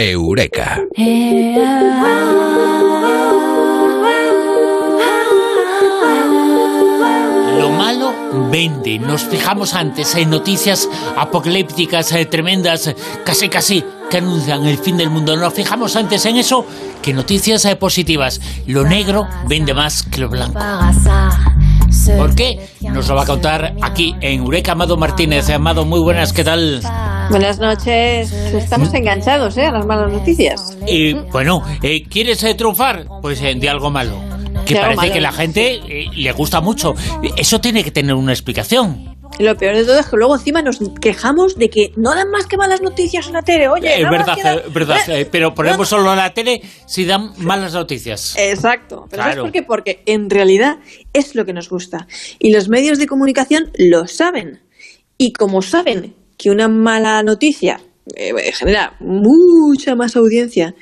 Eureka. Lo malo vende. Nos fijamos antes en noticias apocalípticas eh, tremendas, casi casi que anuncian el fin del mundo. Nos fijamos antes en eso que noticias eh, positivas. Lo negro vende más que lo blanco. ¿Por qué? Nos lo va a contar aquí en Eureka Amado Martínez. Amado, muy buenas, ¿qué tal? Buenas noches. Estamos enganchados ¿eh? a las malas noticias. Y bueno, eh, ¿quieres eh, triunfar? Pues eh, de algo malo. Que De parece malo. que la gente eh, le gusta mucho. Eso tiene que tener una explicación. Lo peor de todo es que luego encima nos quejamos de que no dan más que malas noticias en la tele. Oye, Es nada más verdad, dan- eh, verdad. Eh, eh, pero ponemos solo la tele si dan malas noticias. Exacto. Pero ¿sabes Claro. por qué? Porque en realidad es lo que nos gusta. Y los medios de comunicación lo saben. Y como saben que una mala noticia eh, genera mucha más audiencia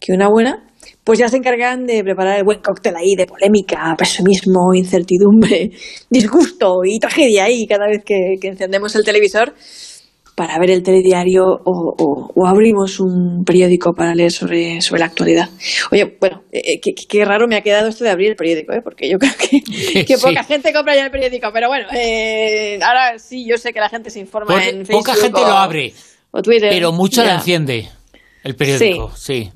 que una buena, pues ya se encargan de preparar el buen cóctel ahí de polémica, pesimismo, incertidumbre, disgusto y tragedia ahí cada vez que encendemos el televisor para ver el telediario o, o- o abrimos un periódico para leer sobre, sobre la actualidad. Oye, bueno, eh, qué, qué- raro me ha quedado esto de abrir el periódico, ¿eh? porque yo creo que, que Sí. poca gente compra ya el periódico, pero bueno, eh, ahora sí, yo sé que la gente se informa Porque en Facebook poca gente o- lo abre, o Twitter. pero mucha la enciende. El periódico, sí.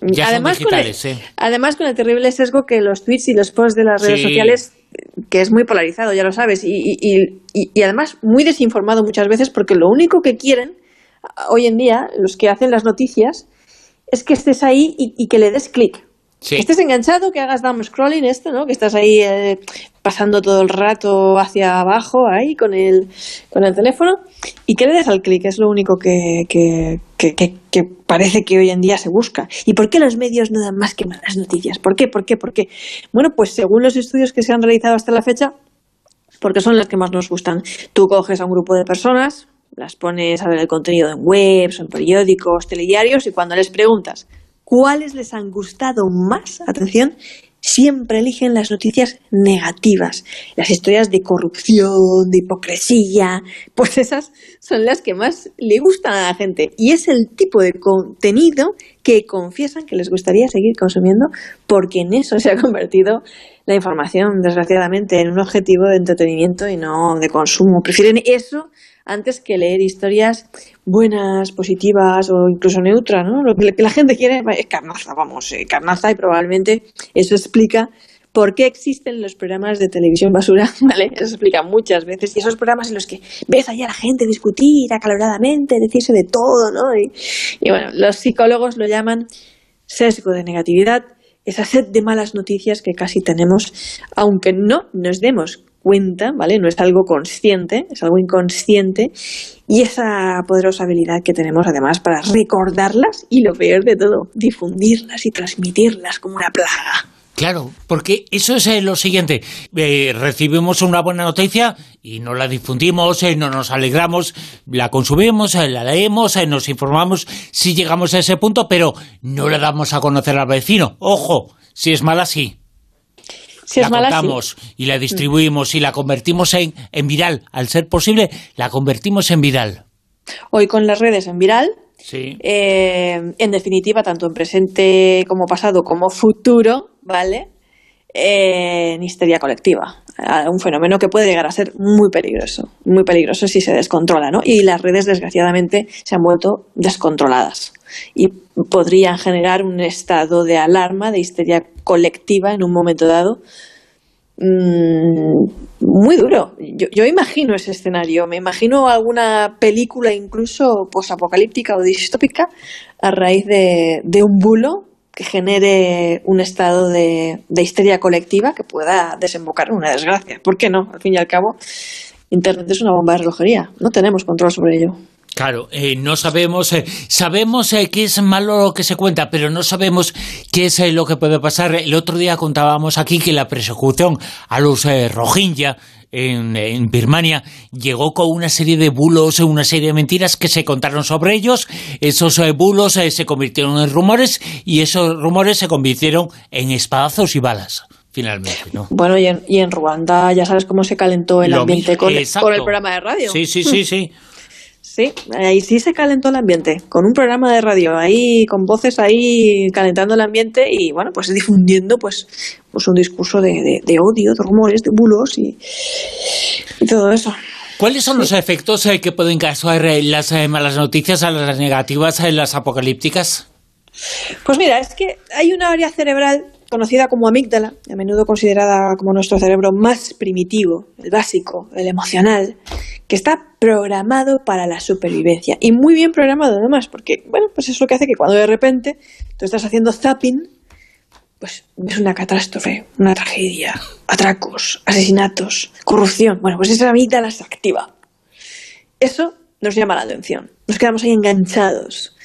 Ya además, son con el, ¿eh? además con el terrible sesgo que los tweets y los posts de las redes Sí. sociales, que es muy polarizado, ya lo sabes, y, y- y- además muy desinformado muchas veces porque lo único que quieren hoy en día, los que hacen las noticias, es que estés ahí y que le des clic. Sí. Estés enganchado, que hagas down scrolling esto, ¿no? Que estás ahí eh, pasando todo el rato hacia abajo ahí con el, con el teléfono y que le des al clic, es lo único que, que, que, que- que parece que hoy en día se busca. ¿Y por qué los medios no dan más que malas noticias? ¿Por qué? ¿Por qué? ¿Por qué? Bueno, pues según los estudios que se han realizado hasta la fecha, porque son las que más nos gustan. Tú coges a un grupo de personas, las pones a ver el contenido en webs, en periódicos, telediarios, y cuando les preguntas cuáles les han gustado más, atención, siempre eligen las noticias negativas, las historias de corrupción, de hipocresía, pues esas son las que más le gustan a la gente. Y es el tipo de contenido que confiesan que les gustaría seguir consumiendo porque en eso se ha convertido la información, desgraciadamente, en un objetivo de entretenimiento y no de consumo. Prefieren eso antes que leer historias buenas, positivas o incluso neutras, ¿no? Lo que la gente quiere es carnaza, vamos, eh, carnaza y probablemente eso explica por qué existen los programas de televisión basura, ¿vale? Eso explica muchas veces. Y esos programas en los que ves ahí a la gente discutir acaloradamente, decirse de todo, ¿no? Y, y bueno, los psicólogos lo llaman sesgo de negatividad, esa sed de malas noticias que casi tenemos, aunque no nos demos cuenta, ¿vale? No es algo consciente, es algo inconsciente, y esa poderosa habilidad que tenemos además para recordarlas y lo peor de todo, difundirlas y transmitirlas como una plaga. Claro, porque eso es eh, lo siguiente. Eh, recibimos una buena noticia y no la difundimos, eh, no nos alegramos, la consumimos, la leemos, nos informamos si llegamos a ese punto, pero no la damos a conocer al vecino. Ojo, si es mala, sí. Si la mala, sí. y la distribuimos y la convertimos en, en viral. Al ser posible, la convertimos en viral. Hoy con las redes en viral, Sí. Eh, en definitiva, tanto en presente como pasado como futuro, ¿vale? Eh, en histeria colectiva. A Un fenómeno que puede llegar a ser muy peligroso, muy peligroso si se descontrola, ¿no? Y las redes, desgraciadamente, se han vuelto descontroladas y podrían generar un estado de alarma, de histeria colectiva en un momento dado, mm, muy duro. Yo, yo imagino ese escenario, me imagino alguna película incluso posapocalíptica o distópica a raíz de, de un bulo que genere un estado de, de histeria colectiva que pueda desembocar en una desgracia. ¿Por qué no? Al fin y al cabo, Internet es una bomba de relojería. No tenemos control sobre ello. Claro, eh, no sabemos, eh, sabemos eh, que es malo lo que se cuenta, pero no sabemos qué es eh, lo que puede pasar. El otro día contábamos aquí que la persecución a los Rohingya en, en Birmania llegó con una serie de bulos, una serie de mentiras que se contaron sobre ellos. Esos eh, bulos eh, se convirtieron en rumores y esos rumores se convirtieron en espadazos y balas. Finalmente, ¿no? Bueno, y en, y en Ruanda ya sabes cómo se calentó el Lo ambiente mismo, con, con el programa de radio. Sí, sí, sí, sí. Sí, ahí sí se calentó el ambiente, con un programa de radio ahí, con voces ahí calentando el ambiente y bueno, pues difundiendo pues, pues un discurso de, odio, de rumores, de bulos y, todo eso. ¿Cuáles son los efectos eh, que pueden causar eh, las eh, malas noticias a las negativas, en las apocalípticas? Pues mira, es que hay una área cerebral conocida como amígdala, a menudo considerada como nuestro cerebro más primitivo, el básico, el emocional, que está programado para la supervivencia. Y muy bien programado además, porque, bueno, pues es lo que hace que cuando de repente tú estás haciendo zapping, pues ves una catástrofe, una tragedia, atracos, asesinatos, corrupción. Bueno, pues esa amígdala se activa. Eso nos llama la atención. Nos quedamos ahí enganchados.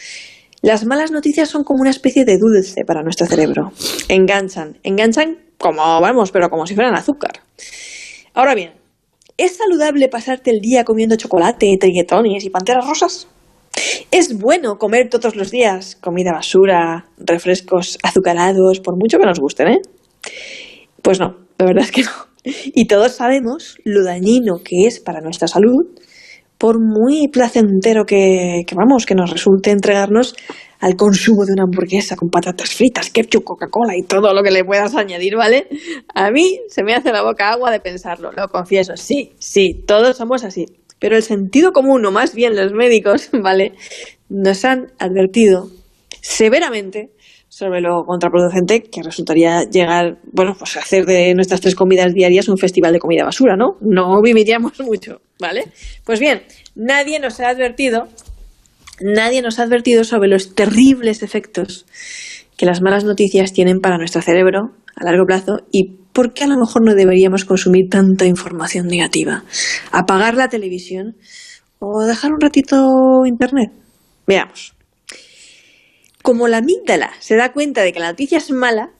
Las malas noticias son como una especie de dulce para nuestro cerebro. Enganchan, enganchan como, vamos, pero como si fueran azúcar. Ahora bien, ¿Es saludable pasarte el día comiendo chocolate, triguetones y panteras rosas? ¿Es bueno comer todos los días comida basura, refrescos azucarados, por mucho que nos gusten, eh? Pues no, la verdad es que no. Y todos sabemos lo dañino que es para nuestra salud, por muy placentero que, vamos, que nos resulte entregarnos al consumo de una hamburguesa con patatas fritas, ketchup, Coca-Cola y todo lo que le puedas añadir, ¿vale? A mí se me hace la boca agua de pensarlo, lo confieso. Sí, sí, todos somos así. Pero el sentido común, o más bien los médicos, ¿vale? Nos han advertido severamente sobre lo contraproducente que resultaría llegar, bueno, pues hacer de nuestras tres comidas diarias un festival de comida basura, ¿no? No viviríamos mucho, ¿vale? Pues bien, nadie nos ha advertido nadie nos ha advertido sobre los terribles efectos que las malas noticias tienen para nuestro cerebro a largo plazo y por qué a lo mejor no deberíamos consumir tanta información negativa. Apagar la televisión o dejar un ratito internet. Veamos. Como la amígdala se da cuenta de que la noticia es mala,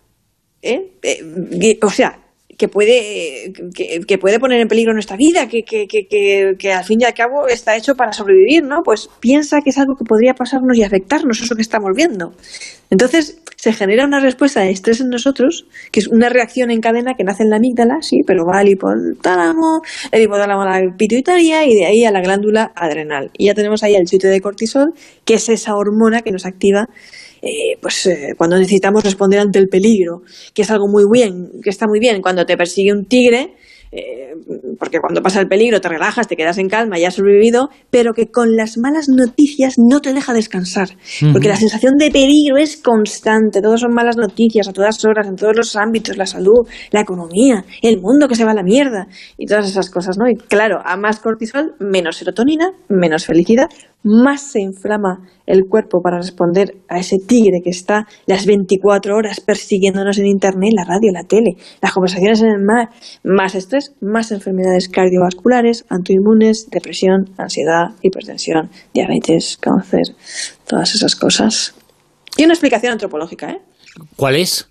¿eh? Eh, o sea, que puede, que, puede poner en peligro nuestra vida, que, que, al fin y al cabo está hecho para sobrevivir, ¿no? Pues piensa que es algo que podría pasarnos y afectarnos, eso que estamos viendo. Entonces se genera una respuesta de estrés en nosotros, que es una reacción en cadena que nace en la amígdala, sí, pero va al hipotálamo, el hipotálamo a la pituitaria y de ahí a la glándula adrenal. Y ya tenemos ahí el chute de cortisol, que es esa hormona que nos activa eh, pues eh, cuando necesitamos responder ante el peligro, que es algo muy bien, que está muy bien cuando te persigue un tigre, eh, porque cuando pasa el peligro te relajas, te quedas en calma, ya has sobrevivido, pero que con las malas noticias no te deja descansar, porque la sensación de peligro es constante, todos son malas noticias a todas horas, en todos los ámbitos, la salud, la economía, el mundo que se va a la mierda y todas esas cosas, ¿no? Y claro, a más cortisol, menos serotonina, menos felicidad, más se inflama el cuerpo para responder a ese tigre que está las 24 horas persiguiéndonos en Internet, la radio, la tele, las conversaciones en el mar, más estrés, más enfermedades cardiovasculares, autoinmunes, depresión, ansiedad, hipertensión, diabetes, cáncer, todas esas cosas. Y una explicación antropológica, ¿eh? ¿Cuál es?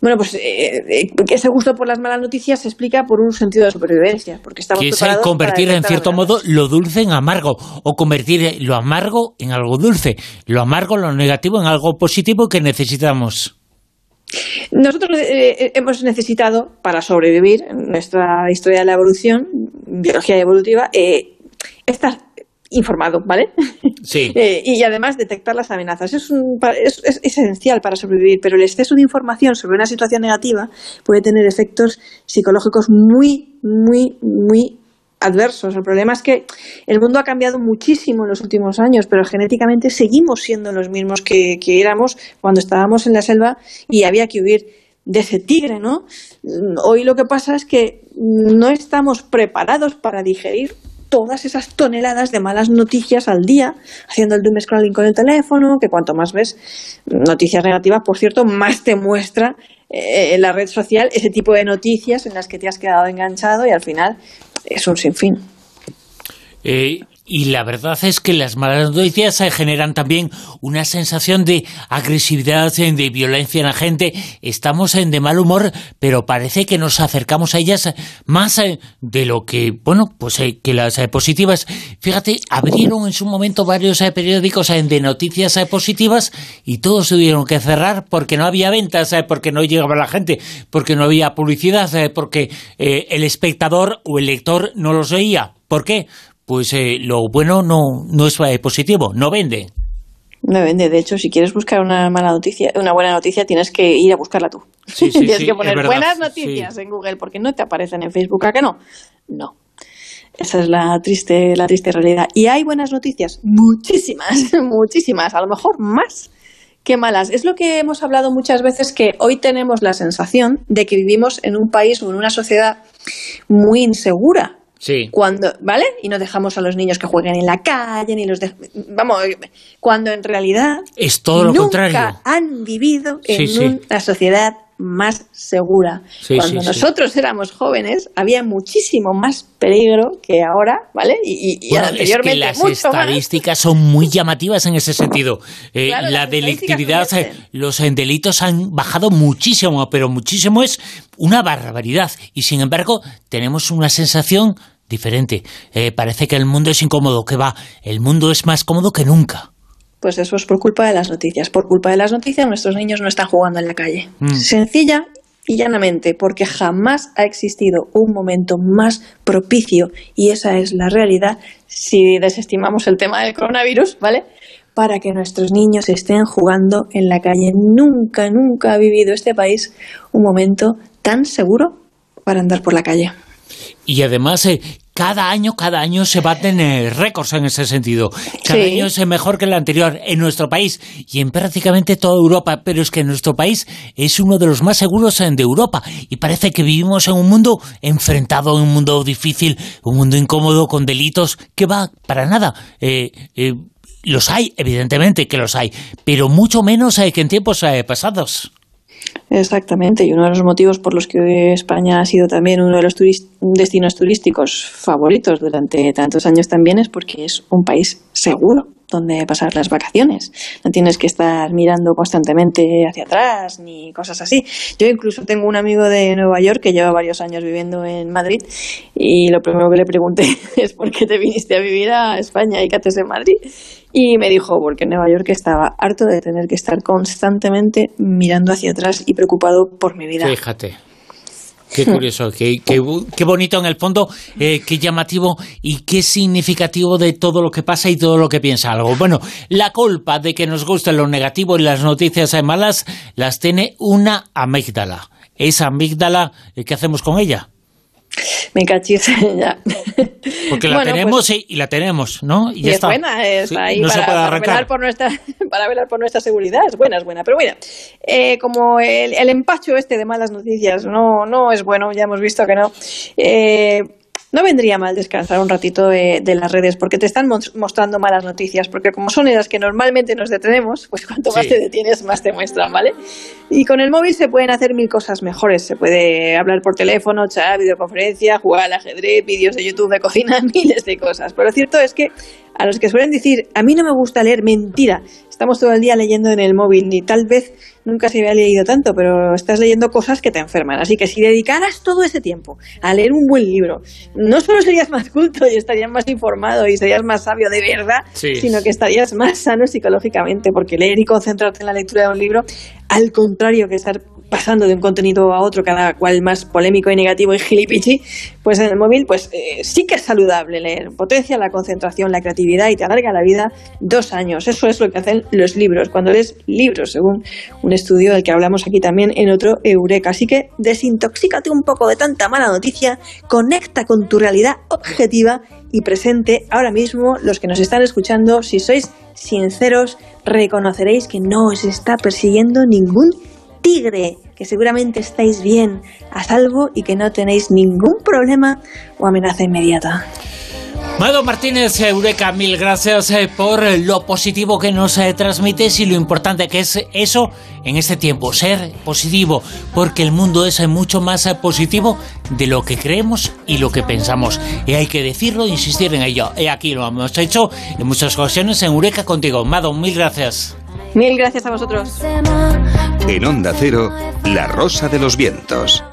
Bueno, pues eh, eh, ese gusto por las malas noticias se explica por un sentido de supervivencia, porque estamos que es convertir en cierto modo lo dulce en amargo o convertir lo amargo en algo dulce, lo amargo, lo negativo en algo positivo que necesitamos. Nosotros eh, hemos necesitado, para sobrevivir en nuestra historia de la evolución, biología evolutiva, estas informado, ¿vale? Sí. Eh, y además detectar las amenazas. Es, es, esencial para sobrevivir, pero el exceso de información sobre una situación negativa puede tener efectos psicológicos muy, muy, muy adversos. El problema es que el mundo ha cambiado muchísimo en los últimos años, pero genéticamente seguimos siendo los mismos que, que éramos cuando estábamos en la selva y había que huir de ese tigre, ¿no? Hoy lo que pasa es que no estamos preparados para digerir todas esas toneladas de malas noticias al día, haciendo el doom scrolling con el teléfono, que cuanto más ves noticias negativas, por cierto, más te muestra eh, en la red social ese tipo de noticias en las que te has quedado enganchado y al final es un sinfín. Eh, y la verdad es que las malas noticias generan también una sensación de agresividad, de violencia en la gente. Estamos en de mal humor, pero parece que nos acercamos a ellas más eh, de lo que, bueno, pues eh, que las eh, positivas. Fíjate, abrieron en su momento varios periódicos de noticias positivas y todos tuvieron que cerrar porque no había ventas, porque no llegaba la gente, porque no había publicidad, porque el espectador o el lector no los veía. ¿Por qué? Pues eh, lo bueno no, no es eh, positivo, no vende. No vende. De hecho, si quieres buscar una mala noticia, una buena noticia, tienes que ir a buscarla tú. tienes que poner buenas noticias en Google porque no te aparecen en Facebook. ¿A que no? No. Esa es la triste, la triste realidad. Y hay buenas noticias, muchísimas, muchísimas, a lo mejor más que malas. Es lo que hemos hablado muchas veces que hoy tenemos la sensación de que vivimos en un país o en una sociedad muy insegura. Sí. Cuando, ¿vale? Y no dejamos a los niños que jueguen en la calle, ni los vamos, cuando en realidad es todo lo nunca han vivido en una sociedad más segura. Cuando nosotros éramos jóvenes había muchísimo más peligro que ahora, ¿vale? Y, anteriormente es que las estadísticas son muy llamativas en ese sentido. Eh, la delictividad, eh, los eh, delitos han bajado muchísimo, pero muchísimo es una barbaridad. Y sin embargo tenemos una sensación diferente. parece que el mundo es incómodo, que va, el mundo es más cómodo que nunca. Pues eso es por culpa de las noticias. Por culpa de las noticias nuestros niños no están jugando en la calle. Mm. Sencilla y llanamente, porque jamás ha existido un momento más propicio, y esa es la realidad, si desestimamos el tema del coronavirus, ¿vale? Para que nuestros niños estén jugando en la calle. Nunca, nunca ha vivido este país un momento tan seguro para andar por la calle. Y además, eh, cada año, cada año se baten tener récords en ese sentido. Cada año es mejor que el anterior en nuestro país y en prácticamente toda Europa. Pero es que nuestro país es uno de los más seguros de Europa y parece que vivimos en un mundo enfrentado, en un mundo difícil, un mundo incómodo con delitos que va para nada. Eh, eh, los hay, evidentemente que los hay, pero mucho menos que en tiempos pasados. Exactamente, y uno de los motivos por los que España ha sido también uno de los destinos turísticos favoritos durante tantos años también es porque es un país seguro donde pasar las vacaciones. No tienes que estar mirando constantemente hacia atrás ni cosas así. Yo incluso tengo un amigo de Nueva York que lleva varios años viviendo en Madrid y lo primero que le pregunté es por qué te viniste a vivir a España y qué haces en Madrid. Y me dijo, porque en Nueva York estaba harto de tener que estar constantemente mirando hacia atrás y preocupado por mi vida. Fíjate. Qué curioso, qué, qué, bonito en el fondo, eh, qué llamativo y qué significativo de todo lo que pasa y todo lo que piensa algo. Bueno, la culpa de que nos guste lo negativo y las noticias malas las tiene una amígdala. Esa amígdala, eh, ¿qué hacemos con ella? Me cachis ya. Porque la tenemos pues y, la tenemos, ¿no? Y, es buena, es ahí para, velar por nuestra, para velar por nuestra seguridad, es buena, es buena. Pero mira, eh, como el, el, empacho este de malas noticias no, no es bueno, ya hemos visto que no. Eh, no vendría mal descansar un ratito de, las redes porque te están mostrando malas noticias, porque como son las que normalmente nos detenemos, pues cuanto más te detienes, más te muestran, ¿vale? Y con el móvil se pueden hacer mil cosas mejores. Se puede hablar por teléfono, chat, videoconferencia, jugar al ajedrez, vídeos de YouTube de cocina, miles de cosas. Pero lo cierto es que a los que suelen decir, a mí no me gusta leer, mentira, estamos todo el día leyendo en el móvil, ni tal vez nunca se había leído tanto, pero estás leyendo cosas que te enferman. Así que si dedicaras todo ese tiempo a leer un buen libro, no solo serías más culto y estarías más informado y serías más sabio de verdad, sino que estarías más sano psicológicamente, porque leer y concentrarte en la lectura de un libro, al contrario que estar pasando de un contenido a otro, cada cual más polémico y negativo y gilipichi, pues en el móvil pues eh, sí que es saludable leer. Potencia la concentración, la creatividad y te alarga la vida dos años. Eso es lo que hacen los libros, cuando lees libros, según un estudio del que hablamos aquí también en otro Eureka. Así que desintoxícate un poco de tanta mala noticia, conecta con tu realidad objetiva y presente ahora mismo los que nos están escuchando, si sois sinceros, reconoceréis que no os está persiguiendo ningún tigre, que seguramente estáis bien, a salvo y que no tenéis ningún problema o amenaza inmediata. Mado Martínez, Eureka, mil gracias eh, por lo positivo que nos eh, transmites y lo importante que es eso en este tiempo, ser positivo, porque el mundo es mucho más eh, positivo de lo que creemos y lo que pensamos. Y hay que decirlo e insistir en ello. Y aquí lo hemos hecho en muchas ocasiones en Eureka contigo. Mado, mil gracias. Mil gracias a vosotros. En Onda Cero, La Rosa de los Vientos.